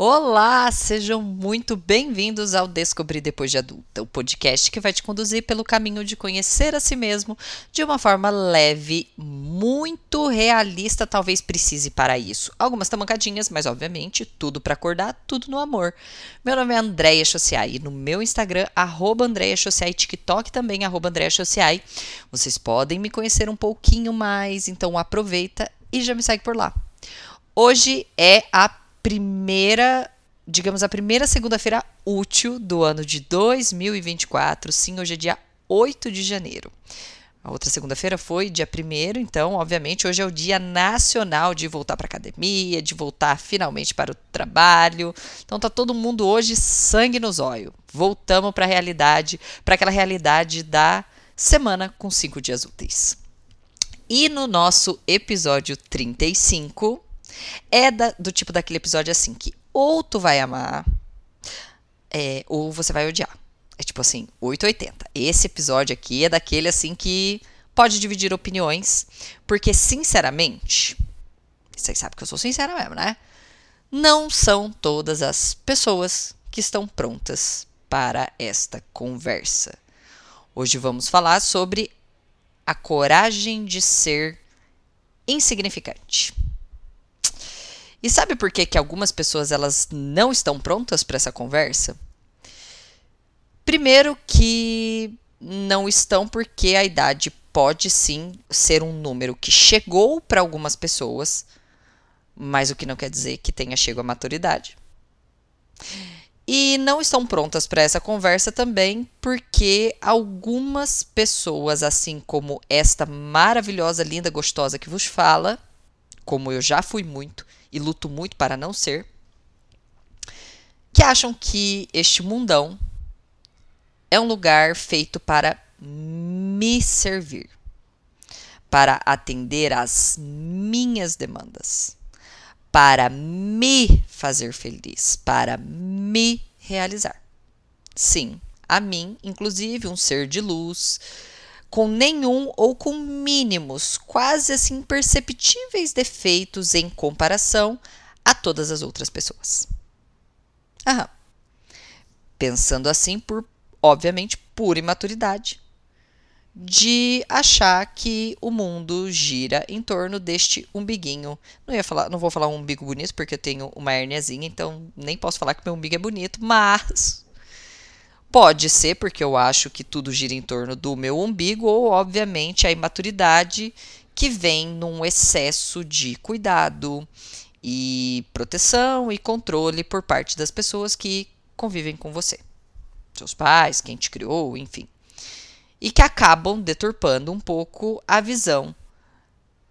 Olá, sejam muito bem-vindos ao Descobrir Depois de Adulta, o podcast que vai te conduzir pelo caminho de conhecer a si mesmo de uma forma leve, muito realista, talvez precise para isso. Algumas tamancadinhas, mas obviamente tudo para acordar, tudo no amor. Meu nome é Andréia Chociai e no meu Instagram, arroba Andréia Chociai, TikTok também, arroba Andréia Chociai. Vocês podem me conhecer um pouquinho mais, então aproveita e já me segue por lá. Hoje é a primeira, digamos, a primeira segunda-feira útil do ano de 2024. Sim, hoje é dia 8 de janeiro. A outra segunda-feira foi dia 1 então, obviamente, hoje é o dia nacional de voltar para academia, de voltar finalmente para o trabalho. Então tá todo mundo hoje sangue nos olhos. Voltamos para a realidade, para aquela realidade da semana com cinco dias úteis. E no nosso episódio 35, é da, do tipo daquele episódio assim que ou tu vai amar é, ou você vai odiar. É tipo assim, 880. Esse episódio aqui é daquele assim que pode dividir opiniões, porque sinceramente, vocês sabem que eu sou sincera mesmo, né? Não são todas as pessoas que estão prontas para esta conversa. Hoje vamos falar sobre a coragem de ser insignificante. E sabe por que, que algumas pessoas elas não estão prontas para essa conversa? Primeiro que não estão porque a idade pode sim ser um número que chegou para algumas pessoas, mas o que não quer dizer que tenha chegado à maturidade. E não estão prontas para essa conversa também porque algumas pessoas, assim como esta maravilhosa, linda, gostosa que vos fala, como eu já fui muito, e luto muito para não ser, que acham que este mundão é um lugar feito para me servir, para atender às minhas demandas, para me fazer feliz, para me realizar. Sim, a mim, inclusive, um ser de luz, com nenhum ou com mínimos, quase assim defeitos em comparação a todas as outras pessoas. Aham. Pensando assim por, obviamente, pura imaturidade de achar que o mundo gira em torno deste umbiguinho. Não ia falar, não vou falar um umbigo bonito porque eu tenho uma herniazinha, então nem posso falar que meu umbigo é bonito, mas Pode ser porque eu acho que tudo gira em torno do meu umbigo, ou, obviamente, a imaturidade que vem num excesso de cuidado e proteção e controle por parte das pessoas que convivem com você. Seus pais, quem te criou, enfim. E que acabam deturpando um pouco a visão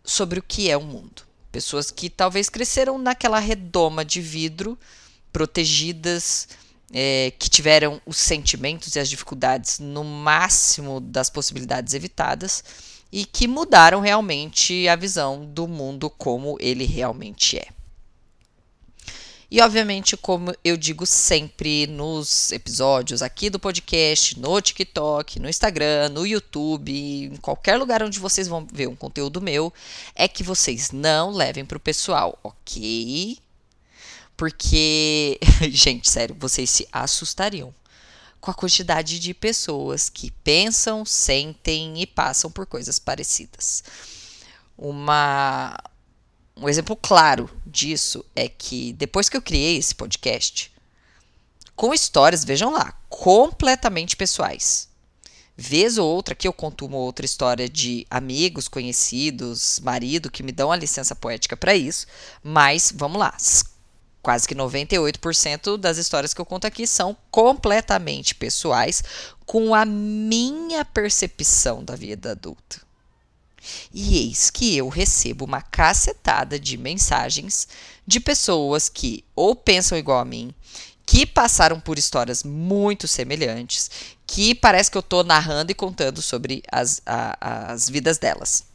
sobre o que é o mundo. Pessoas que talvez cresceram naquela redoma de vidro, protegidas é, que tiveram os sentimentos e as dificuldades no máximo das possibilidades evitadas e que mudaram realmente a visão do mundo como ele realmente é. E obviamente, como eu digo sempre nos episódios aqui do podcast, no TikTok, no Instagram, no YouTube, em qualquer lugar onde vocês vão ver um conteúdo meu, é que vocês não levem para o pessoal, ok? Porque, gente, sério, vocês se assustariam com a quantidade de pessoas que pensam, sentem e passam por coisas parecidas. Uma, um exemplo claro disso é que depois que eu criei esse podcast, com histórias, vejam lá, completamente pessoais. Vez ou outra que eu conto uma outra história de amigos, conhecidos, marido que me dão a licença poética para isso, mas vamos lá, quase que 98% das histórias que eu conto aqui são completamente pessoais, com a minha percepção da vida adulta. E eis que eu recebo uma cacetada de mensagens de pessoas que ou pensam igual a mim, que passaram por histórias muito semelhantes, que parece que eu estou narrando e contando sobre as, a, as vidas delas.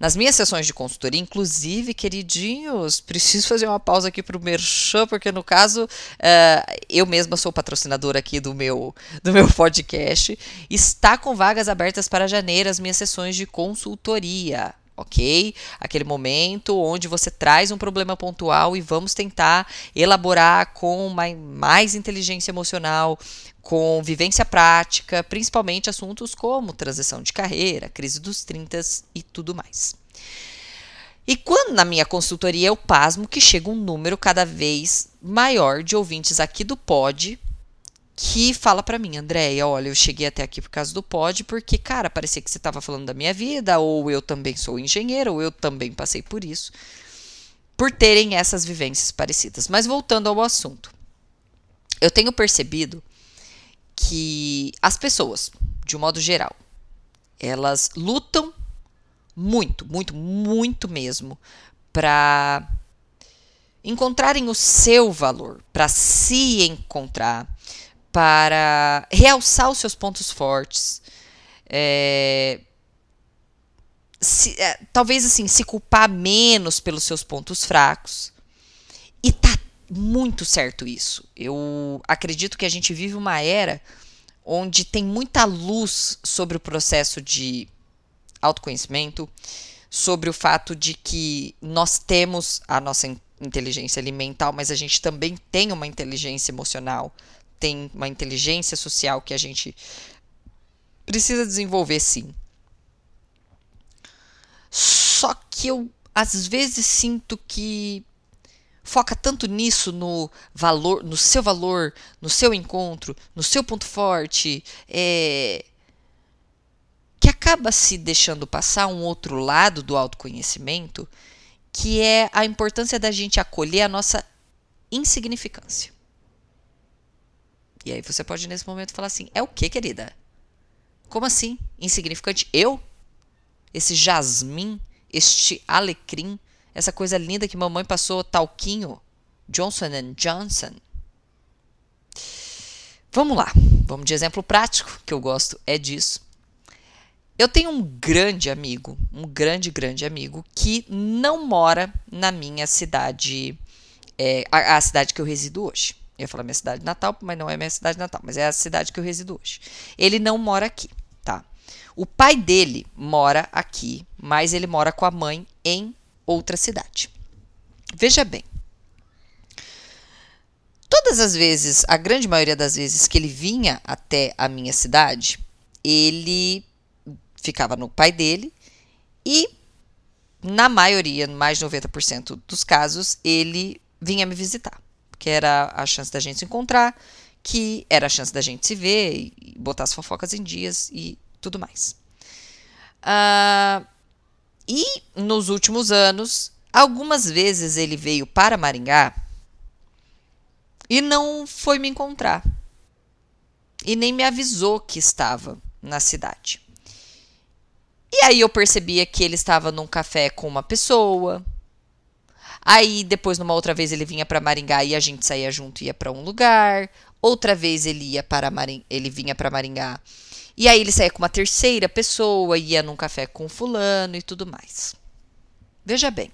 Nas minhas sessões de consultoria, inclusive, queridinhos, preciso fazer uma pausa aqui para o Merchan, porque no caso, uh, eu mesma sou patrocinadora aqui do meu, do meu podcast. Está com vagas abertas para janeiro as minhas sessões de consultoria. Ok? Aquele momento onde você traz um problema pontual e vamos tentar elaborar com mais inteligência emocional, com vivência prática, principalmente assuntos como transição de carreira, crise dos 30 e tudo mais. E quando na minha consultoria eu pasmo que chega um número cada vez maior de ouvintes aqui do Pod que fala para mim, Andréia, olha, eu cheguei até aqui por causa do pod, porque, cara, parecia que você estava falando da minha vida, ou eu também sou engenheiro, ou eu também passei por isso, por terem essas vivências parecidas. Mas voltando ao assunto, eu tenho percebido que as pessoas, de um modo geral, elas lutam muito, muito, muito mesmo para encontrarem o seu valor, para se encontrar, para realçar os seus pontos fortes. É, se, é, talvez assim, se culpar menos pelos seus pontos fracos. E tá muito certo isso. Eu acredito que a gente vive uma era onde tem muita luz sobre o processo de autoconhecimento, sobre o fato de que nós temos a nossa inteligência mental, mas a gente também tem uma inteligência emocional, tem uma inteligência social que a gente precisa desenvolver sim. Só que eu às vezes sinto que foca tanto nisso no valor, no seu valor, no seu encontro, no seu ponto forte, é, que acaba se deixando passar um outro lado do autoconhecimento, que é a importância da gente acolher a nossa insignificância. E aí você pode nesse momento falar assim: é o que, querida? Como assim? Insignificante? Eu? Esse jasmim, este alecrim, essa coisa linda que mamãe passou talquinho, Johnson Johnson. Vamos lá, vamos de exemplo prático, que eu gosto é disso. Eu tenho um grande amigo, um grande, grande amigo, que não mora na minha cidade, é, a, a cidade que eu resido hoje. Eu ia falar minha cidade natal, mas não é minha cidade natal, mas é a cidade que eu resido hoje. Ele não mora aqui, tá? O pai dele mora aqui, mas ele mora com a mãe em outra cidade. Veja bem. Todas as vezes, a grande maioria das vezes que ele vinha até a minha cidade, ele ficava no pai dele e na maioria, mais de 90% dos casos, ele vinha me visitar que era a chance da gente se encontrar, que era a chance da gente se ver e botar as fofocas em dias e tudo mais. Uh, e nos últimos anos, algumas vezes ele veio para Maringá e não foi me encontrar. E nem me avisou que estava na cidade. E aí eu percebia que ele estava num café com uma pessoa, Aí depois numa outra vez ele vinha para Maringá e a gente saía junto e ia para um lugar. Outra vez ele ia para Maring... ele vinha para Maringá. E aí ele saía com uma terceira pessoa, ia num café com fulano e tudo mais. Veja bem.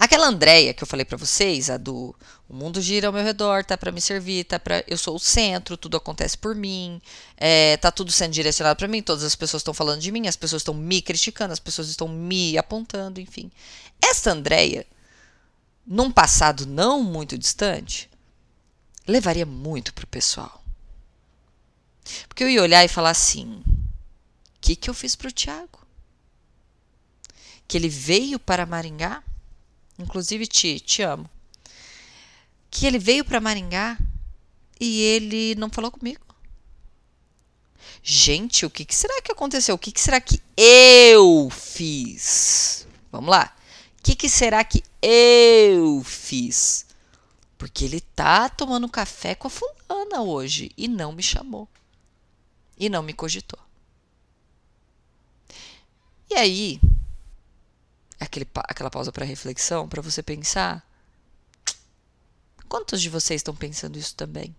Aquela Andréia que eu falei para vocês, a do o mundo gira ao meu redor, tá para me servir, tá para eu sou o centro, tudo acontece por mim, é, tá tudo sendo direcionado para mim, todas as pessoas estão falando de mim, as pessoas estão me criticando, as pessoas estão me apontando, enfim. Essa Andréia, num passado não muito distante, levaria muito pro pessoal. Porque eu ia olhar e falar assim: o que, que eu fiz pro Tiago? Que ele veio para Maringá? Inclusive, Ti, te amo. Que ele veio para Maringá e ele não falou comigo. Gente, o que, que será que aconteceu? O que, que será que eu fiz? Vamos lá. O que, que será que eu fiz? Porque ele tá tomando café com a fulana hoje e não me chamou. E não me cogitou. E aí, aquele, aquela pausa para reflexão, para você pensar. Quantos de vocês estão pensando isso também?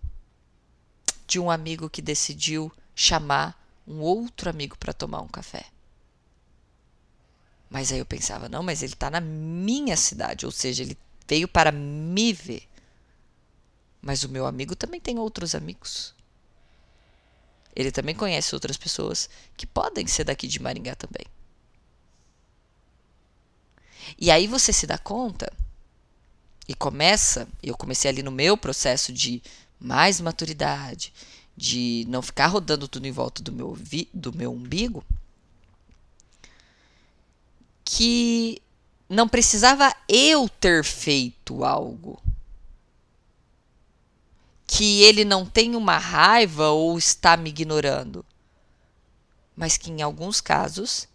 De um amigo que decidiu chamar um outro amigo para tomar um café. Mas aí eu pensava, não, mas ele está na minha cidade, ou seja, ele veio para me ver. Mas o meu amigo também tem outros amigos. Ele também conhece outras pessoas que podem ser daqui de Maringá também. E aí você se dá conta e começa, eu comecei ali no meu processo de mais maturidade, de não ficar rodando tudo em volta do meu, do meu umbigo, que não precisava eu ter feito algo. Que ele não tem uma raiva ou está me ignorando. Mas que em alguns casos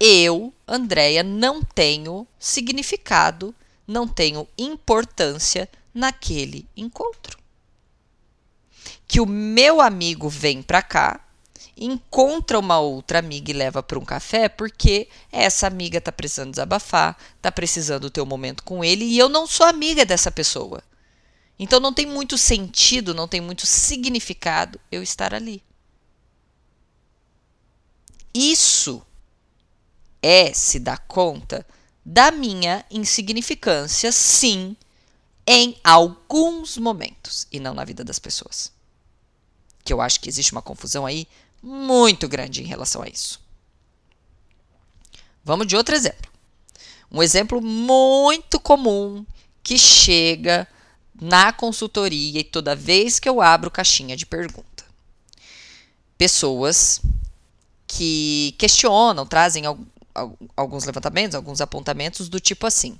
eu, Andréia, não tenho significado, não tenho importância naquele encontro. Que o meu amigo vem para cá, encontra uma outra amiga e leva para um café porque essa amiga está precisando desabafar, está precisando ter um momento com ele e eu não sou amiga dessa pessoa. Então não tem muito sentido, não tem muito significado eu estar ali. Isso é se dar conta da minha insignificância, sim, em alguns momentos e não na vida das pessoas. Que eu acho que existe uma confusão aí muito grande em relação a isso. Vamos de outro exemplo. Um exemplo muito comum que chega na consultoria e toda vez que eu abro caixinha de pergunta. Pessoas que questionam, trazem alguns levantamentos, alguns apontamentos do tipo assim: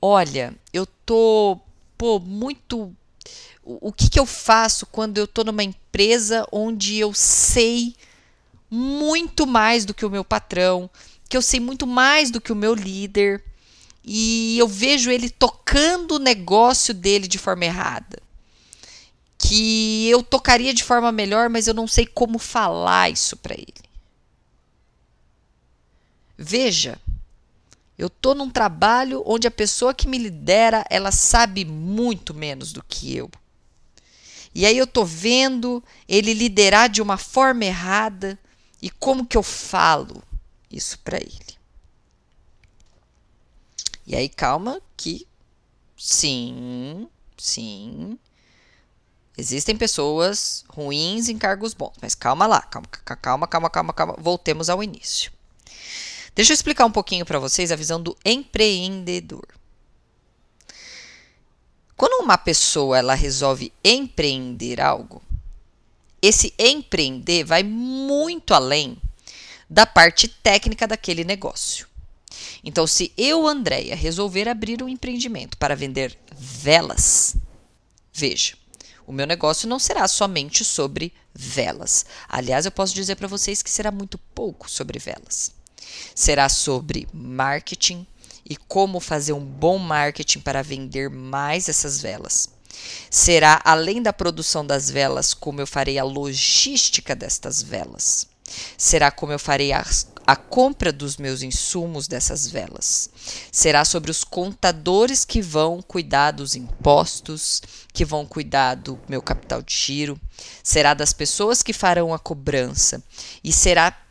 Olha, eu tô pô, muito. O, que, que eu faço quando eu tô numa empresa onde eu sei muito mais do que o meu patrão, que eu sei muito mais do que o meu líder, e eu vejo ele tocando o negócio dele de forma errada? Que eu tocaria de forma melhor, mas eu não sei como falar isso para ele. Veja, eu estou num trabalho onde a pessoa que me lidera, ela sabe muito menos do que eu. E aí eu estou vendo ele liderar de uma forma errada e como que eu falo isso para ele. E aí calma que sim, sim, Existem pessoas ruins em cargos bons, mas calma lá, calma, calma, calma, calma, calma. Voltemos ao início. Deixa eu explicar um pouquinho para vocês a visão do empreendedor. Quando uma pessoa ela resolve empreender algo, esse empreender vai muito além da parte técnica daquele negócio. Então, se eu, Andréia, resolver abrir um empreendimento para vender velas, veja, o meu negócio não será somente sobre velas. Aliás, eu posso dizer para vocês que será muito pouco sobre velas será sobre marketing e como fazer um bom marketing para vender mais essas velas. Será além da produção das velas, como eu farei a logística destas velas. Será como eu farei a, a compra dos meus insumos dessas velas. Será sobre os contadores que vão cuidar dos impostos, que vão cuidar do meu capital de giro. Será das pessoas que farão a cobrança. E será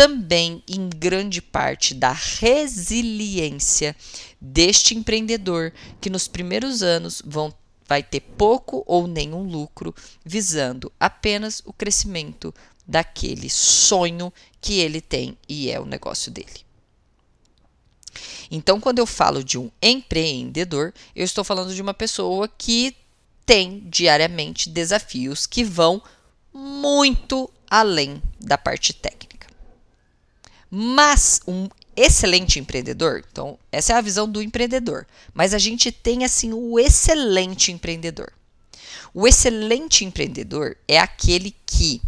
também em grande parte da resiliência deste empreendedor que nos primeiros anos vão vai ter pouco ou nenhum lucro, visando apenas o crescimento daquele sonho que ele tem e é o negócio dele. Então, quando eu falo de um empreendedor, eu estou falando de uma pessoa que tem diariamente desafios que vão muito além da parte técnica. Mas um excelente empreendedor, então essa é a visão do empreendedor, mas a gente tem assim o excelente empreendedor. O excelente empreendedor é aquele que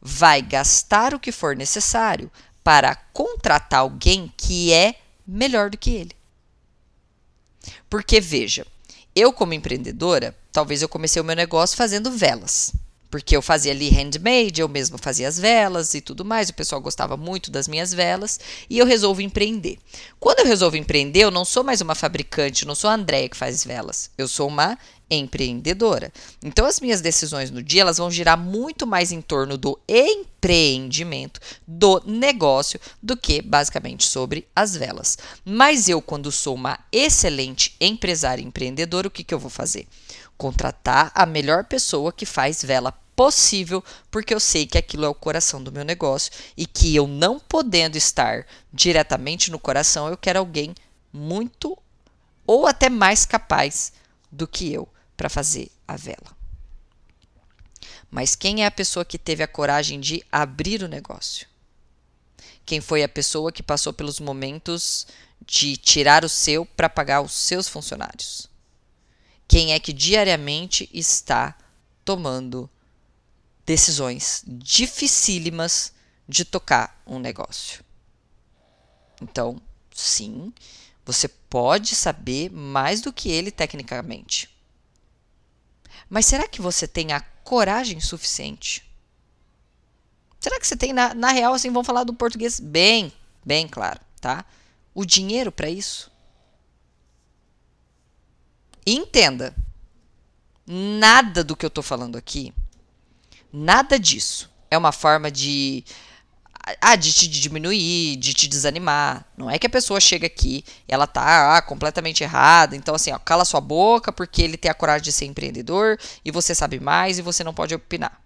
vai gastar o que for necessário para contratar alguém que é melhor do que ele. Porque veja, eu como empreendedora, talvez eu comecei o meu negócio fazendo velas. Porque eu fazia ali handmade, eu mesmo fazia as velas e tudo mais, o pessoal gostava muito das minhas velas e eu resolvo empreender. Quando eu resolvo empreender, eu não sou mais uma fabricante, não sou a Andréia que faz velas, eu sou uma empreendedora. Então as minhas decisões no dia, elas vão girar muito mais em torno do empreendimento, do negócio, do que basicamente sobre as velas. Mas eu, quando sou uma excelente empresária empreendedora, o que, que eu vou fazer? Contratar a melhor pessoa que faz vela possível, porque eu sei que aquilo é o coração do meu negócio e que eu não podendo estar diretamente no coração, eu quero alguém muito ou até mais capaz do que eu para fazer a vela. Mas quem é a pessoa que teve a coragem de abrir o negócio? Quem foi a pessoa que passou pelos momentos de tirar o seu para pagar os seus funcionários? Quem é que diariamente está tomando decisões dificílimas de tocar um negócio? Então, sim, você pode saber mais do que ele tecnicamente. Mas será que você tem a coragem suficiente? Será que você tem, na, na real, assim, vamos falar do português bem, bem claro, tá? O dinheiro para isso? Entenda, nada do que eu estou falando aqui, nada disso é uma forma de ah, de te diminuir, de te desanimar. Não é que a pessoa chega aqui, ela tá ah, completamente errada, então assim, ó, cala sua boca porque ele tem a coragem de ser empreendedor e você sabe mais e você não pode opinar.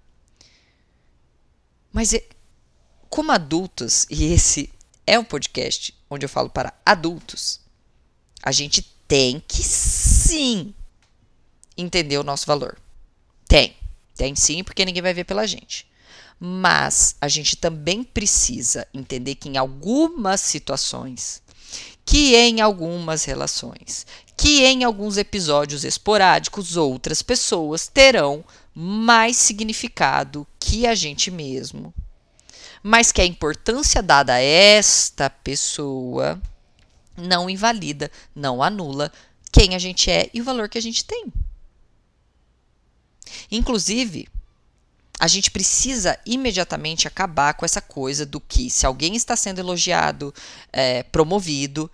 Mas como adultos, e esse é um podcast onde eu falo para adultos, a gente tem que sim entender o nosso valor. Tem. Tem sim, porque ninguém vai ver pela gente. Mas a gente também precisa entender que em algumas situações, que em algumas relações, que em alguns episódios esporádicos outras pessoas terão mais significado que a gente mesmo. Mas que a importância dada a esta pessoa não invalida, não anula quem a gente é e o valor que a gente tem. Inclusive, a gente precisa imediatamente acabar com essa coisa do que, se alguém está sendo elogiado, é, promovido,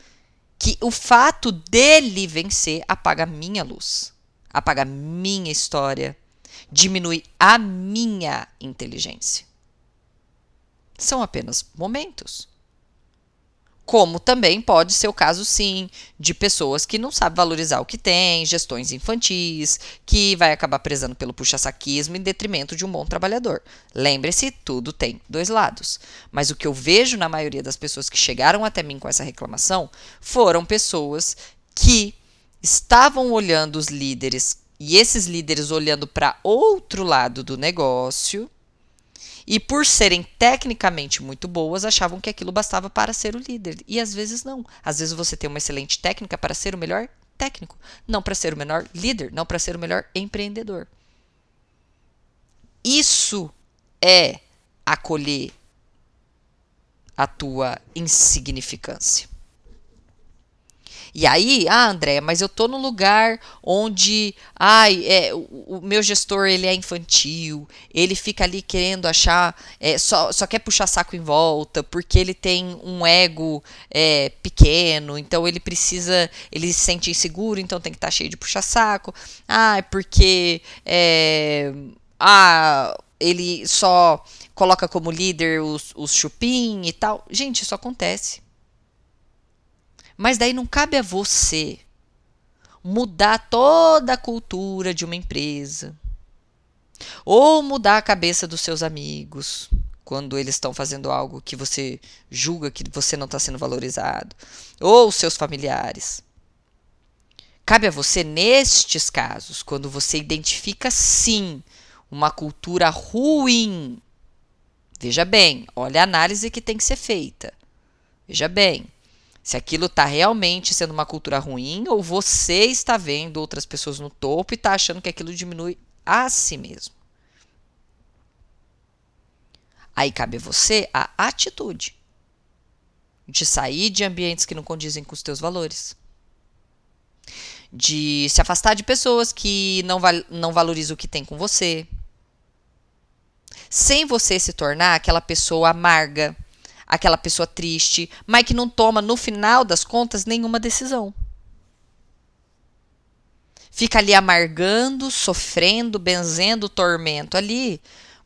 que o fato dele vencer apaga minha luz, apaga minha história, diminui a minha inteligência. São apenas momentos. Como também pode ser o caso, sim, de pessoas que não sabem valorizar o que tem, gestões infantis, que vai acabar prezando pelo puxa-saquismo em detrimento de um bom trabalhador. Lembre-se, tudo tem dois lados. Mas o que eu vejo na maioria das pessoas que chegaram até mim com essa reclamação foram pessoas que estavam olhando os líderes e esses líderes olhando para outro lado do negócio e por serem tecnicamente muito boas, achavam que aquilo bastava para ser o líder. E às vezes não. Às vezes você tem uma excelente técnica para ser o melhor técnico, não para ser o melhor líder, não para ser o melhor empreendedor. Isso é acolher a tua insignificância. E aí, ah, André, mas eu tô num lugar onde, ai, é, o, o, meu gestor ele é infantil, ele fica ali querendo achar, é, só, só quer puxar saco em volta, porque ele tem um ego é, pequeno, então ele precisa, ele se sente inseguro, então tem que estar tá cheio de puxar saco. Ah, porque é, ah, ele só coloca como líder os, os chupim e tal. Gente, isso acontece. Mas daí não cabe a você mudar toda a cultura de uma empresa. Ou mudar a cabeça dos seus amigos quando eles estão fazendo algo que você julga que você não está sendo valorizado. Ou seus familiares. Cabe a você, nestes casos, quando você identifica sim uma cultura ruim. Veja bem, olha a análise que tem que ser feita. Veja bem, se aquilo está realmente sendo uma cultura ruim ou você está vendo outras pessoas no topo e está achando que aquilo diminui a si mesmo. Aí cabe a você a atitude de sair de ambientes que não condizem com os teus valores. De se afastar de pessoas que não, val não valorizam o que tem com você. Sem você se tornar aquela pessoa amarga, aquela pessoa triste, mas que não toma, no final das contas, nenhuma decisão. Fica ali amargando, sofrendo, benzendo o tormento ali,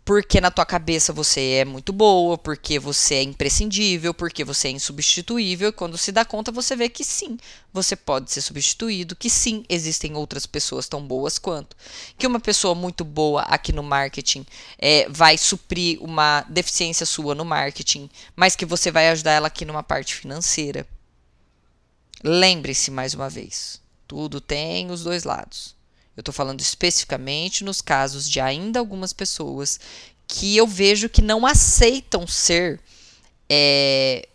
porque na tua cabeça você é muito boa, porque você é imprescindível, porque você é insubstituível, e quando se dá conta você vê que sim, você pode ser substituído, que sim, existem outras pessoas tão boas quanto, que uma pessoa muito boa aqui no marketing é, vai suprir uma deficiência sua no marketing, mas que você vai ajudar ela aqui numa parte financeira. Lembre-se mais uma vez, tudo tem os dois lados. Eu estou falando especificamente nos casos de ainda algumas pessoas que eu vejo que não aceitam ser é,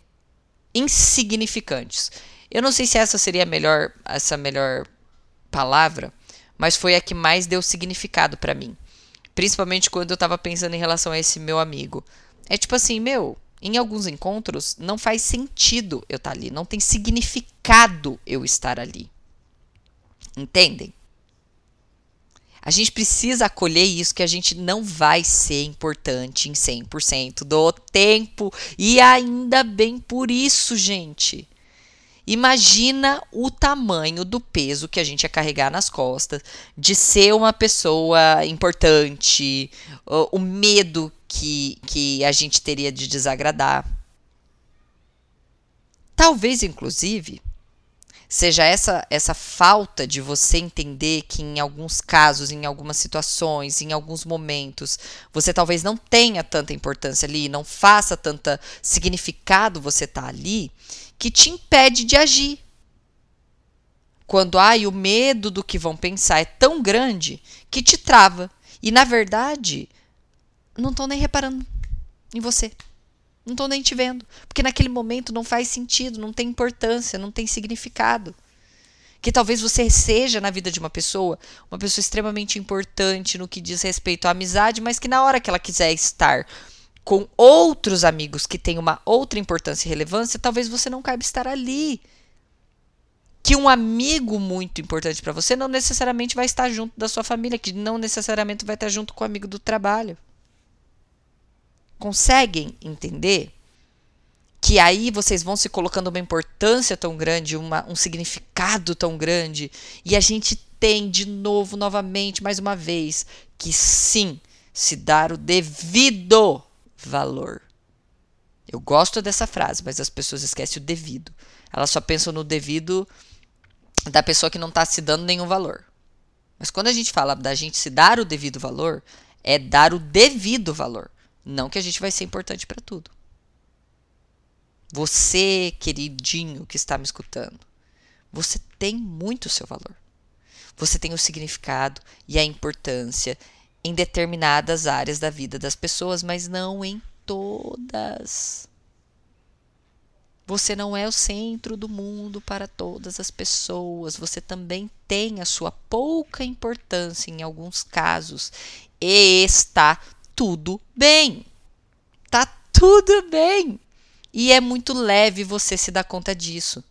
insignificantes. Eu não sei se essa seria a melhor, essa melhor palavra, mas foi a que mais deu significado para mim. Principalmente quando eu estava pensando em relação a esse meu amigo. É tipo assim, meu, em alguns encontros não faz sentido eu estar tá ali, não tem significado eu estar ali. Entendem? A gente precisa acolher isso que a gente não vai ser importante em 100% do tempo. E ainda bem por isso, gente. Imagina o tamanho do peso que a gente ia carregar nas costas de ser uma pessoa importante, o medo que, que a gente teria de desagradar. Talvez, inclusive, seja essa essa falta de você entender que em alguns casos, em algumas situações, em alguns momentos, você talvez não tenha tanta importância ali, não faça tanta significado você tá ali, que te impede de agir. Quando ai, o medo do que vão pensar é tão grande que te trava. E na verdade, não estão nem reparando em você. Não estou nem te vendo. Porque naquele momento não faz sentido, não tem importância, não tem significado. Que talvez você seja na vida de uma pessoa, uma pessoa extremamente importante no que diz respeito à amizade, mas que na hora que ela quiser estar com outros amigos que têm uma outra importância e relevância, talvez você não caiba estar ali. Que um amigo muito importante para você não necessariamente vai estar junto da sua família, que não necessariamente vai estar junto com o amigo do trabalho. Conseguem entender? Que aí vocês vão se colocando uma importância tão grande, uma, um significado tão grande, e a gente tem de novo, novamente, mais uma vez, que sim, se dar o devido valor. Eu gosto dessa frase, mas as pessoas esquecem o devido. Elas só pensam no devido da pessoa que não está se dando nenhum valor. Mas quando a gente fala da gente se dar o devido valor, é dar o devido valor. Não que a gente vai ser importante para tudo. Você, queridinho que está me escutando, você tem muito seu valor. Você tem o significado e a importância em determinadas áreas da vida das pessoas, mas não em todas. Você não é o centro do mundo para todas as pessoas. Você também tem a sua pouca importância em alguns casos e está tudo bem. Tá tudo bem. E é muito leve você se dar conta disso.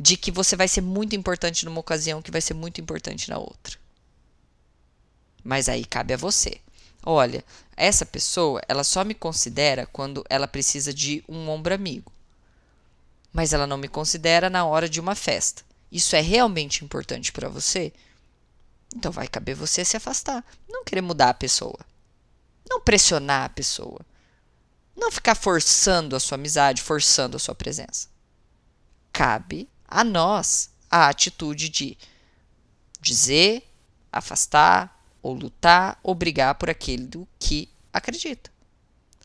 De que você vai ser muito importante numa ocasião, que vai ser muito importante na outra. Mas aí cabe a você. Olha, essa pessoa, ela só me considera quando ela precisa de um ombro amigo. Mas ela não me considera na hora de uma festa. Isso é realmente importante para você? Então vai caber você se afastar, não querer mudar a pessoa. Não pressionar a pessoa. Não ficar forçando a sua amizade, forçando a sua presença. Cabe a nós a atitude de dizer, afastar, ou lutar, ou brigar por aquilo que acredita.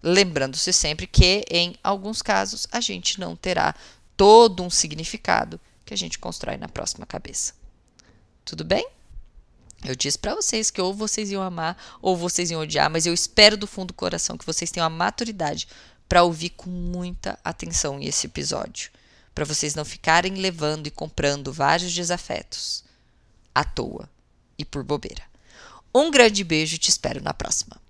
Lembrando-se sempre que, em alguns casos, a gente não terá todo um significado que a gente constrói na próxima cabeça. Tudo bem? Eu disse para vocês que ou vocês iam amar ou vocês iam odiar, mas eu espero do fundo do coração que vocês tenham a maturidade para ouvir com muita atenção esse episódio, para vocês não ficarem levando e comprando vários desafetos à toa e por bobeira. Um grande beijo e te espero na próxima.